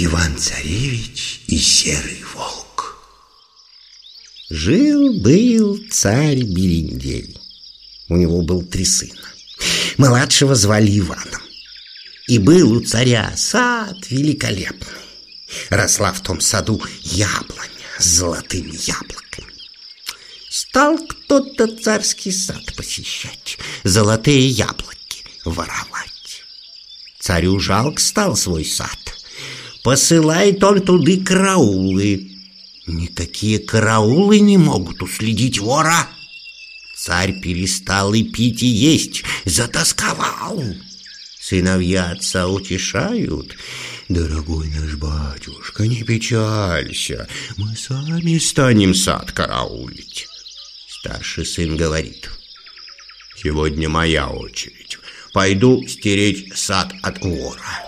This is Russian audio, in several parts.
Иван-царевич и серый волк. Жил-был царь Берендель. У него был три сына. Младшего звали Иваном. И был у царя сад великолепный. Росла в том саду яблоня с золотыми яблоками. Стал кто-то царский сад посещать, золотые яблоки воровать. Царю жалко стал свой сад. Посылает он туды караулы. Никакие караулы не могут уследить вора. Царь перестал и пить, и есть, затасковал. Сыновья отца утешают. Дорогой наш батюшка, не печалься, мы сами станем сад караулить. Старший сын говорит, сегодня моя очередь. Пойду стереть сад от вора.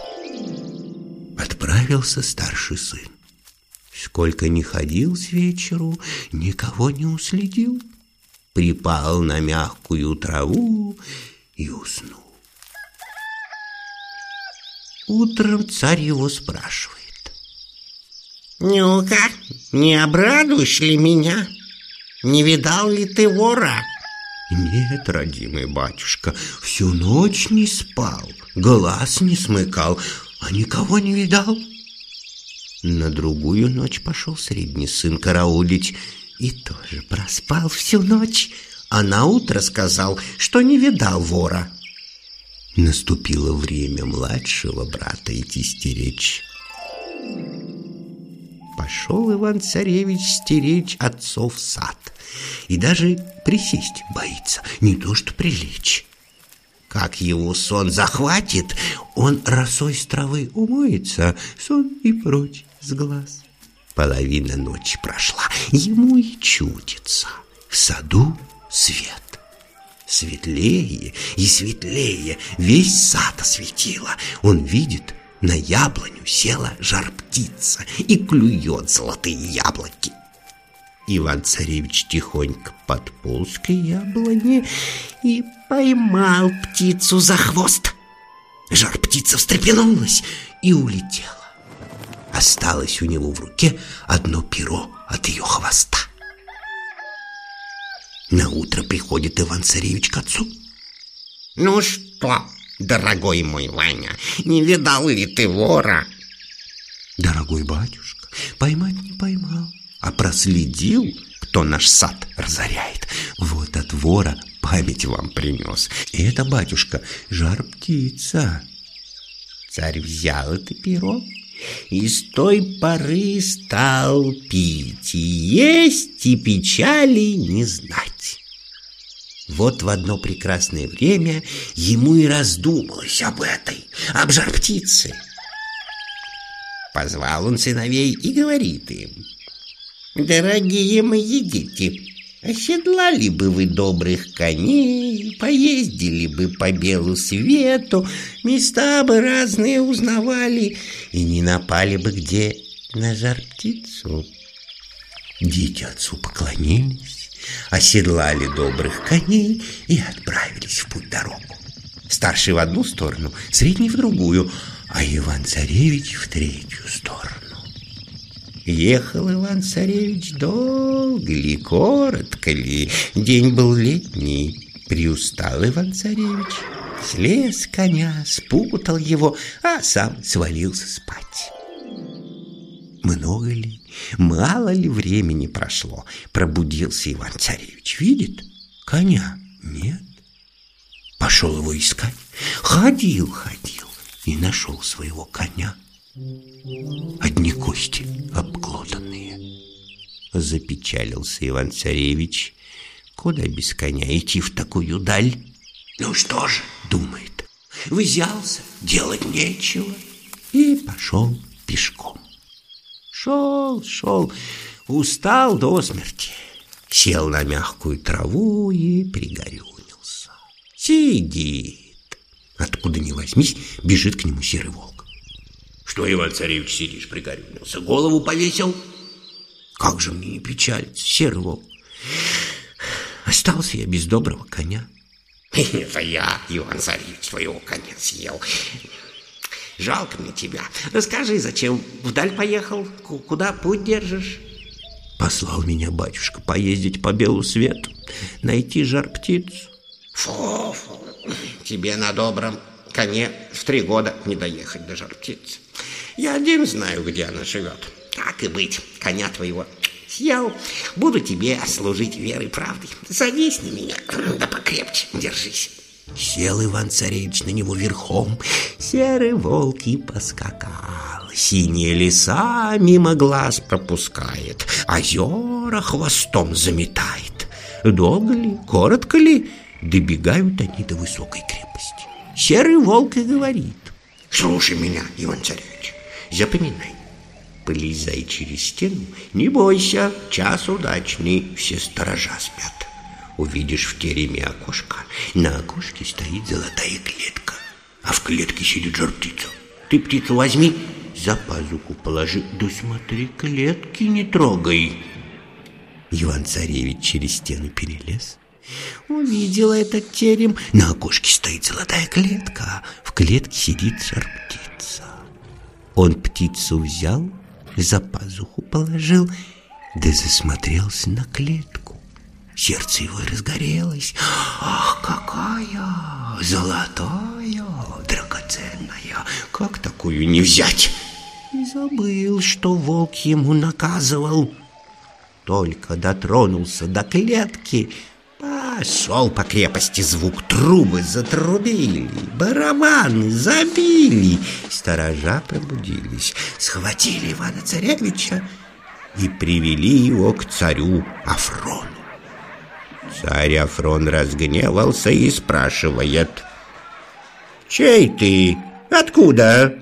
Отправился старший сын. Сколько ни ходил с вечеру, никого не уследил. Припал на мягкую траву и уснул. Утром царь его спрашивает. «Ну-ка, не обрадуешь ли меня? Не видал ли ты вора?» «Нет, родимый батюшка, всю ночь не спал, глаз не смыкал, а никого не видал». На другую ночь пошел средний сын караулить и тоже проспал всю ночь, а на утро сказал, что не видал вора. Наступило время младшего брата идти стеречь. Пошел Иван-царевич стеречь отцов сад и даже присесть боится, не то что прилечь. Как его сон захватит, он росой с травы умоется, сон и прочь с глаз. Половина ночи прошла, ему и чудится. В саду свет. Светлее и светлее весь сад осветило. Он видит, на яблоню села жар-птица и клюет золотые яблоки. Иван-царевич тихонько подполз к яблоне и поймал птицу за хвост. Жар-птица встрепенулась и улетела. Осталось у него в руке одно перо от ее хвоста. На утро приходит Иван-царевич к отцу. «Ну что, дорогой мой Ваня, не видал ли ты вора?» «Дорогой батюшка, поймать не поймал, а проследил, кто наш сад разоряет. Вот от вора память вам принес. И это, батюшка, жар-птица». Царь взял это перо и с той поры стал пить и есть, и печали не знать. Вот в одно прекрасное время ему и раздумалось об этой, об жар-птице. Позвал он сыновей и говорит им, «Дорогие мои дети, Оседлали бы вы добрых коней, поездили бы по белу свету, места бы разные узнавали и не напали бы где на жар-птицу. Дети отцу поклонились, оседлали добрых коней и отправились в путь дорогу. Старший в одну сторону, средний в другую, а Иван-царевич в третью сторону. Ехал Иван-царевич долго ли, коротко ли, день был летний. Приустал Иван-царевич, слез коня, спутал его, а сам свалился спать. Много ли, мало ли времени прошло, пробудился Иван-царевич. Видит, коня нет. Пошел его искать, ходил, ходил и нашел своего коня. Одни кости обглоданные. Запечалился Иван-царевич. Куда без коня идти в такую даль? Ну что ж, думает, взялся, делать нечего. И пошел пешком. Шел, шел, устал до смерти. Сел на мягкую траву и пригорюнился. Сидит. Откуда ни возьмись, бежит к нему серый волк. Что, Иван-царевич, сидишь, пригорюнился? Голову повесил? Как же мне не печалиться, серый волк. Остался я без доброго коня. Это я, Иван-царевич, твоего коня съел. Жалко мне тебя. Расскажи, зачем вдаль поехал? Куда путь держишь? Послал меня батюшка поездить по белу свету, найти жар-птицу. Фу, фу, тебе на добром коне в три года не доехать до жар-птицы. Я один знаю, где она живет. Так и быть, коня твоего съел, буду тебе служить верой и правдой. Садись на меня, да покрепче держись. Сел Иван-царевич на него верхом, серый волк и поскакал. Синие леса мимо глаз пропускает, озера хвостом заметает. Долго ли, коротко ли, добегают они до высокой крепости. Серый волк и говорит. Слушай меня, Иван-царевич, запоминай. Полезай через стену, не бойся, час удачный, все сторожа спят. Увидишь в тереме окошко, на окошке стоит золотая клетка, а в клетке сидит жар птица. Ты птицу возьми, за пазуху положи, да смотри, клетки не трогай. Иван-царевич через стену перелез, увидел этот терем. На окошке стоит золотая клетка, в клетке сидит жар птица. Он птицу взял, за пазуху положил, да засмотрелся на клетку. Сердце его разгорелось. Ах, какая золотая, драгоценная, как такую не взять? И забыл, что волк ему наказывал. Только дотронулся до клетки, пошел по крепости звук, трубы затрубили, барабаны забили. Сторожа пробудились, схватили Ивана-Царевича и привели его к царю Афрону. Царь Афрон разгневался и спрашивает. «Чей ты? Откуда?»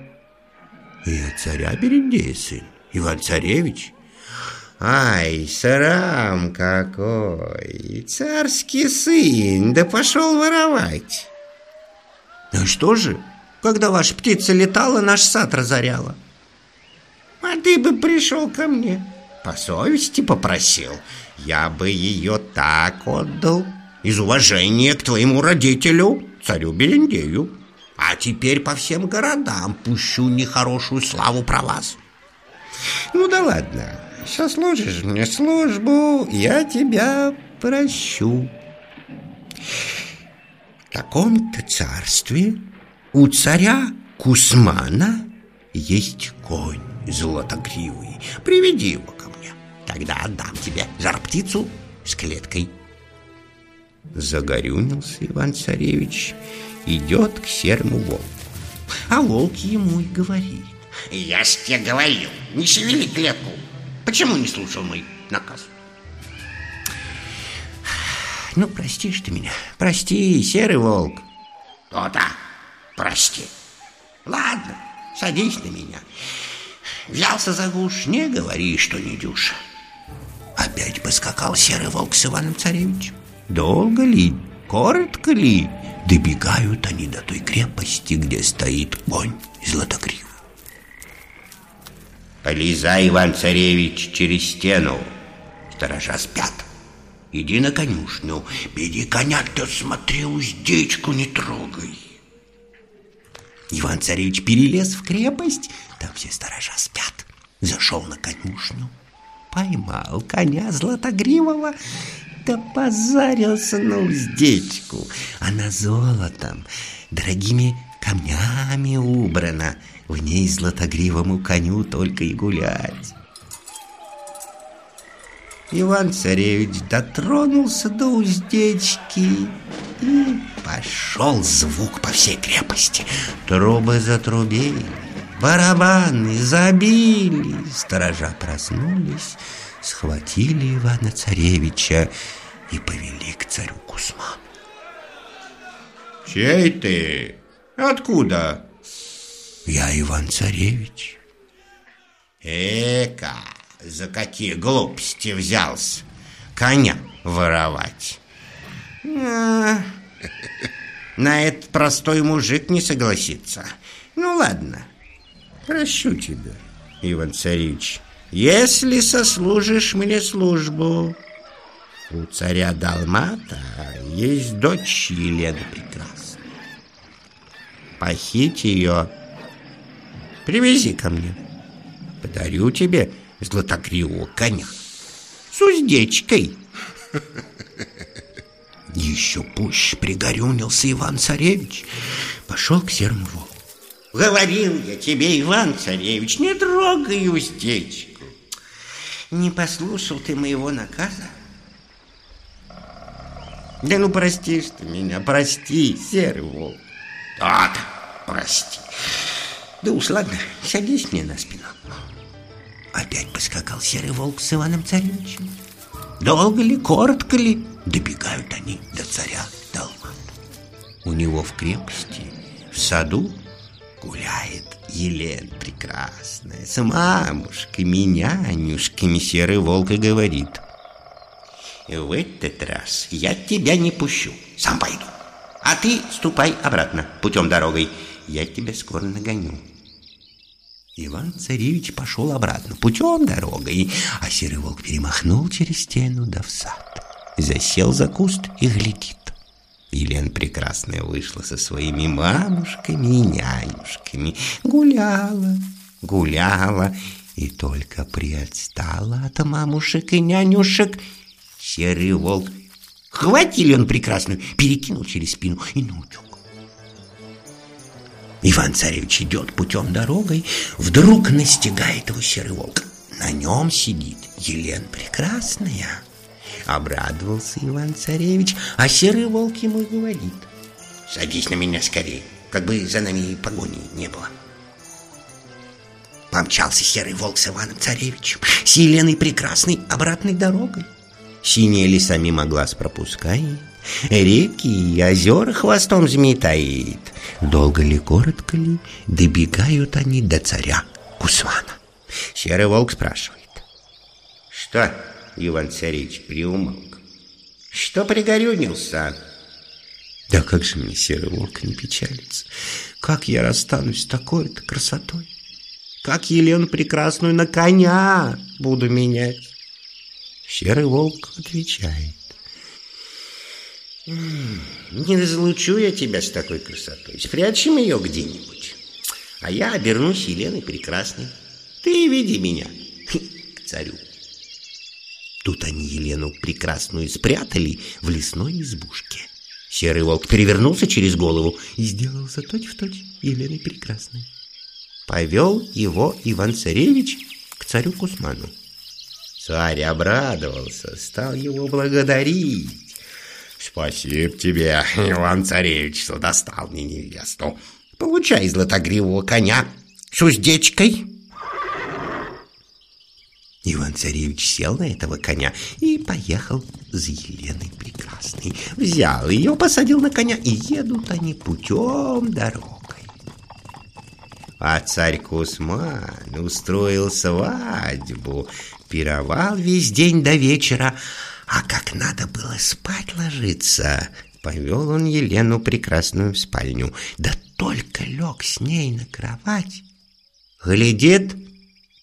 «Я царя Берендея сын, Иван-царевич». «Ай, срам какой! Царский сын, да пошел воровать!» «Ну что же, когда ваша птица летала, наш сад разоряла?» «А ты бы пришел ко мне, по совести попросил, я бы ее так отдал, из уважения к твоему родителю, царю Берендею. А теперь по всем городам пущу нехорошую славу про вас. Ну да ладно, сослужишь мне службу, я тебя прощу. В таком-то царстве у царя Кусмана есть конь золотогривый. Приведи его ко мне. Тогда отдам тебе жар-птицу с клеткой. Загорюнился Иван-царевич, идет к серому волку. А волк ему и говорит. Я ж тебе говорил, не шевели клетку. Почему не слушал мой наказ? Ну, простишь ты меня. Прости, серый волк. То-то, прости. Ладно, садись на меня. Взялся за гуш, не говори, что не дюша. Опять поскакал серый волк с Иваном Царевичем. Долго ли, коротко ли, добегают они до той крепости, где стоит конь златогривый. Полезай, Иван-царевич, через стену. Сторожа спят. Иди на конюшню, беди коня, да смотри, уздечку не трогай. Иван-царевич перелез в крепость, там все сторожа спят. Зашел на конюшню, поймал коня златогривого, да позарился на уздечку. Она золотом, дорогими камнями убрана. В ней златогривому коню только и гулять. Иван-царевич дотронулся до уздечки и пошел звук по всей крепости. Трубы затрубили, барабаны забили, сторожа проснулись, схватили Ивана-царевича и повели к царю Кусману. «Чей ты? Откуда?» «Я Иван-царевич». «Эка, за какие глупости взялся? коня воровать. А, на этот простой мужик не согласится. Ну ладно, прощу тебя, Иван Царевич, если сослужишь мне службу. У царя Далмата есть дочь Елена Прекрасная. Похить ее, привези ко мне. Подарю тебе златокривого коня с уздечкой. Еще пуще пригорюнился Иван-царевич, пошел к серому волку. Говорил я тебе, Иван-царевич, не трогай уздечку. Не послушал ты моего наказа? Да ну простишь ты меня, прости, серый волк. Так, прости. Да уж ладно, садись мне на спину. Опять поскакал серый волк с Иваном Царевичем. Долго ли, коротко ли, добегают они до царя Далмата. У него в крепости, в саду гуляет Елена прекрасная, с мамушками, нянюшками серый волк и говорит. В этот раз я тебя не пущу, сам пойду. А ты ступай обратно, путем дорогой. Я тебя скоро нагоню. Иван-царевич пошел обратно, путем дорогой, а серый волк перемахнул через стену да в сад. Засел за куст и глядит. Елена Прекрасная вышла со своими мамушками и нянюшками, гуляла, гуляла, и только приотстала от мамушек и нянюшек. Серый волк хватили он прекрасную, перекинул через спину и наутек. Иван-царевич идет путем дорогой, вдруг настигает его серый волк. На нем сидит Елена Прекрасная. Обрадовался Иван-царевич, а серый волк ему говорит. Садись на меня скорее, как бы за нами погони не было. Помчался серый волк с Иваном-царевичем, с Еленой Прекрасной обратной дорогой. Синие леса мимо глаз пропускает, реки и озера хвостом зметает. Долго ли, коротко ли, добегают они до царя Кусвана. Серый волк спрашивает. Что, Иван-царевич приумолк? Что пригорюнился? Да как же мне серый волк не печалится? Как я расстанусь с такой-то красотой? Как Елену прекрасную на коня буду менять? Серый волк отвечает. Не разлучу я тебя с такой красотой. Спрячем ее где-нибудь. А я обернусь Еленой Прекрасной. Ты веди меня к царю. Тут они Елену Прекрасную спрятали в лесной избушке. Серый волк перевернулся через голову и сделался точь-в-точь точь Еленой Прекрасной. Повел его Иван-Царевич к царю Кусману. Царь обрадовался, стал его благодарить. Спасибо тебе, Иван-царевич, что достал мне невесту. Получай златогривого коня с уздечкой. Иван-царевич сел на этого коня и поехал за Еленой Прекрасной. Взял ее, посадил на коня, и едут они путем дорогой. А царь Кусман устроил свадьбу, пировал весь день до вечера, а как надо было спать ложиться, повел он Елену прекрасную в спальню. Да только лег с ней на кровать. Глядит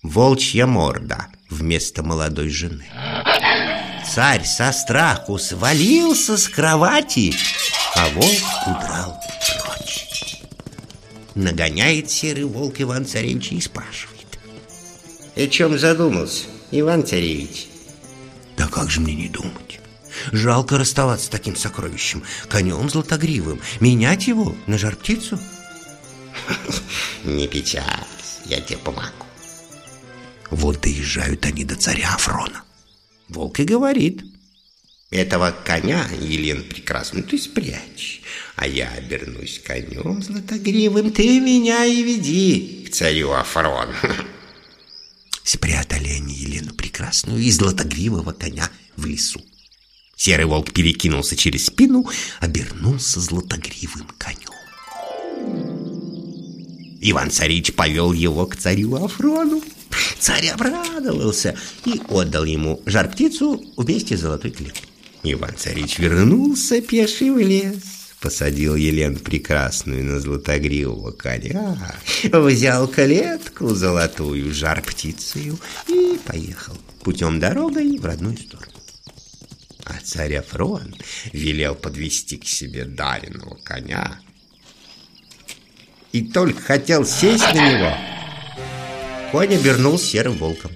волчья морда вместо молодой жены. Царь со страху свалился с кровати, а волк удрал прочь. Нагоняет серый волк Иван-царевича и спрашивает. «О чем задумался, Иван-царевич?» Да как же мне не думать? Жалко расставаться с таким сокровищем, конем златогривым, менять его на жар-птицу? Не печалься, я тебе помогу. Вот доезжают они до царя Афрона. Волк и говорит. Этого коня, Елен прекрасную, ты спрячь, а я обернусь конем златогривым, ты меня и веди к царю Афрон. Спрятали они Елену Прекрасную и златогривого коня в лесу. Серый волк перекинулся через спину, обернулся златогривым конем. Иван-царевич повел его к царю Афрону. Царь обрадовался и отдал ему жар-птицу вместе с золотой клеткой. Иван-царевич вернулся пеший в лес, посадил Елену Прекрасную на златогривого коня, взял клетку золотую жар-птицею и поехал путем дорогой в родную сторону. А царь Афрон велел подвести к себе даренного коня и только хотел сесть на него, конь обернул серым волком.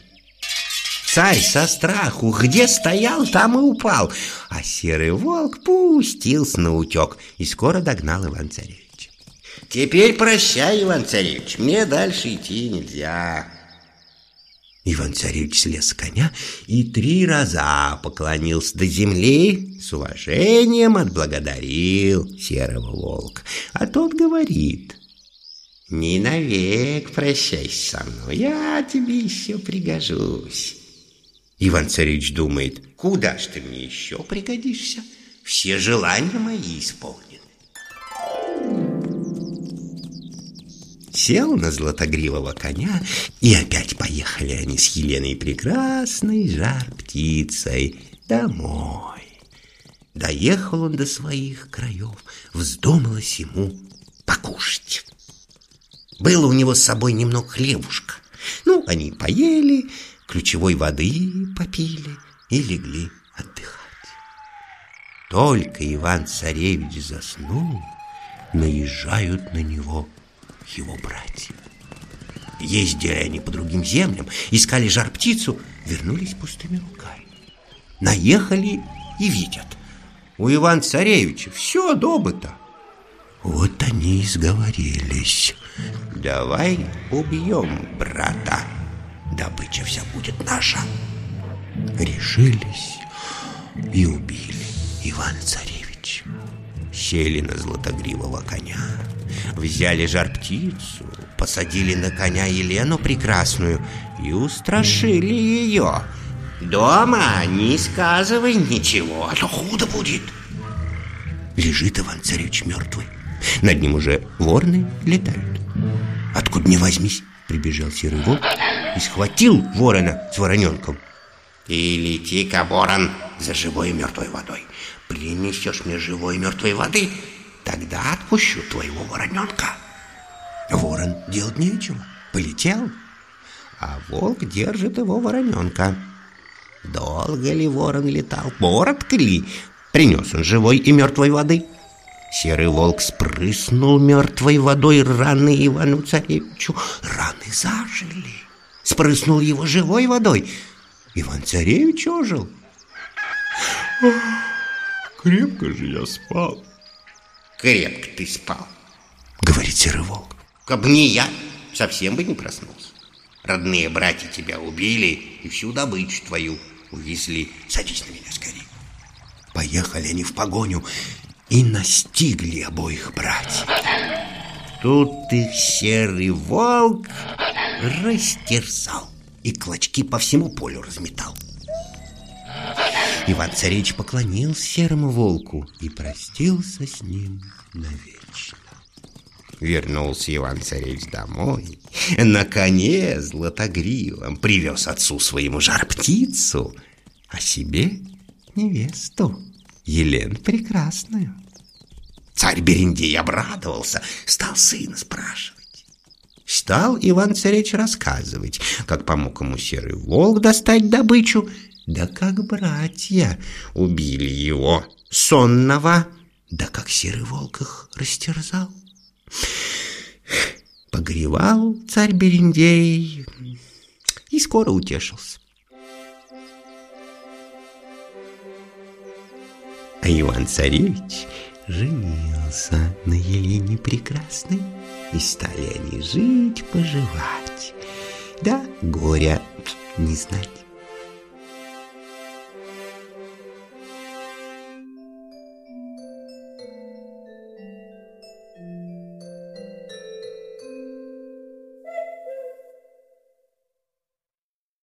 Царь со страху где стоял, там и упал, а серый волк пустился на утек и скоро догнал Иван-царевича. «Теперь прощай, Иван-царевич, мне дальше идти нельзя». Иван-царевич слез с коня и три раза поклонился до земли, с уважением отблагодарил серого волка. А тот говорит, «Не навек прощайся со мной, я тебе еще пригожусь». Иван-царевич думает, куда ж ты мне еще пригодишься? Все желания мои исполнены. Сел на златогривого коня, и опять поехали они с Еленой Прекрасной, жар-птицей, домой. Доехал он до своих краев, вздумалось ему покушать. Было у него с собой немного хлебушка. Ну, они поели, ключевой воды попили и легли отдыхать. Только Иван-царевич заснул, наезжают на него его братья. Ездили они по другим землям, искали жар-птицу, вернулись пустыми руками. Наехали и видят, у Иван-царевича все добыто. Вот они и сговорились. Давай убьем брата добыча вся будет наша. Решились и убили Ивана Царевича. Сели на златогривого коня, взяли жар-птицу, посадили на коня Елену Прекрасную и устрашили ее. «Дома не сказывай ничего, а то худо будет!» Лежит Иван-царевич мертвый. Над ним уже ворны летают. Откуда не возьмись, прибежал серый волк и схватил ворона с вороненком. И лети-ка, ворон, за живой и мертвой водой. Принесешь мне живой и мертвой воды, тогда отпущу твоего вороненка. Ворон делать нечего, полетел, а волк держит его вороненка. Долго ли ворон летал, коротко ли, принес он живой и мертвой воды. Серый волк спрыснул мертвой водой раны Ивану Царевичу. Раны зажили спрыснул его живой водой. Иван-царевич ожил. Крепко же я спал. Крепко ты спал, говорит серый волк. Каб не я, совсем бы не проснулся. Родные братья тебя убили и всю добычу твою увезли. Садись на меня скорее. Поехали они в погоню и настигли обоих братьев. Тут их серый волк растерзал и клочки по всему полю разметал. Иван-царевич поклонился серому волку и простился с ним навечно. Вернулся Иван-царевич домой, на коне златогривом привез отцу своему жар-птицу, а себе невесту, Елену Прекрасную. Царь Берендей обрадовался, стал сына спрашивать. Стал Иван-царевич рассказывать, как помог ему серый волк достать добычу, да как братья убили его, сонного, да как серый волк их растерзал. Погревал царь Берендей и скоро утешился. А Иван-царевич женился на Елене Прекрасной. И стали они жить, поживать, да горя не знать.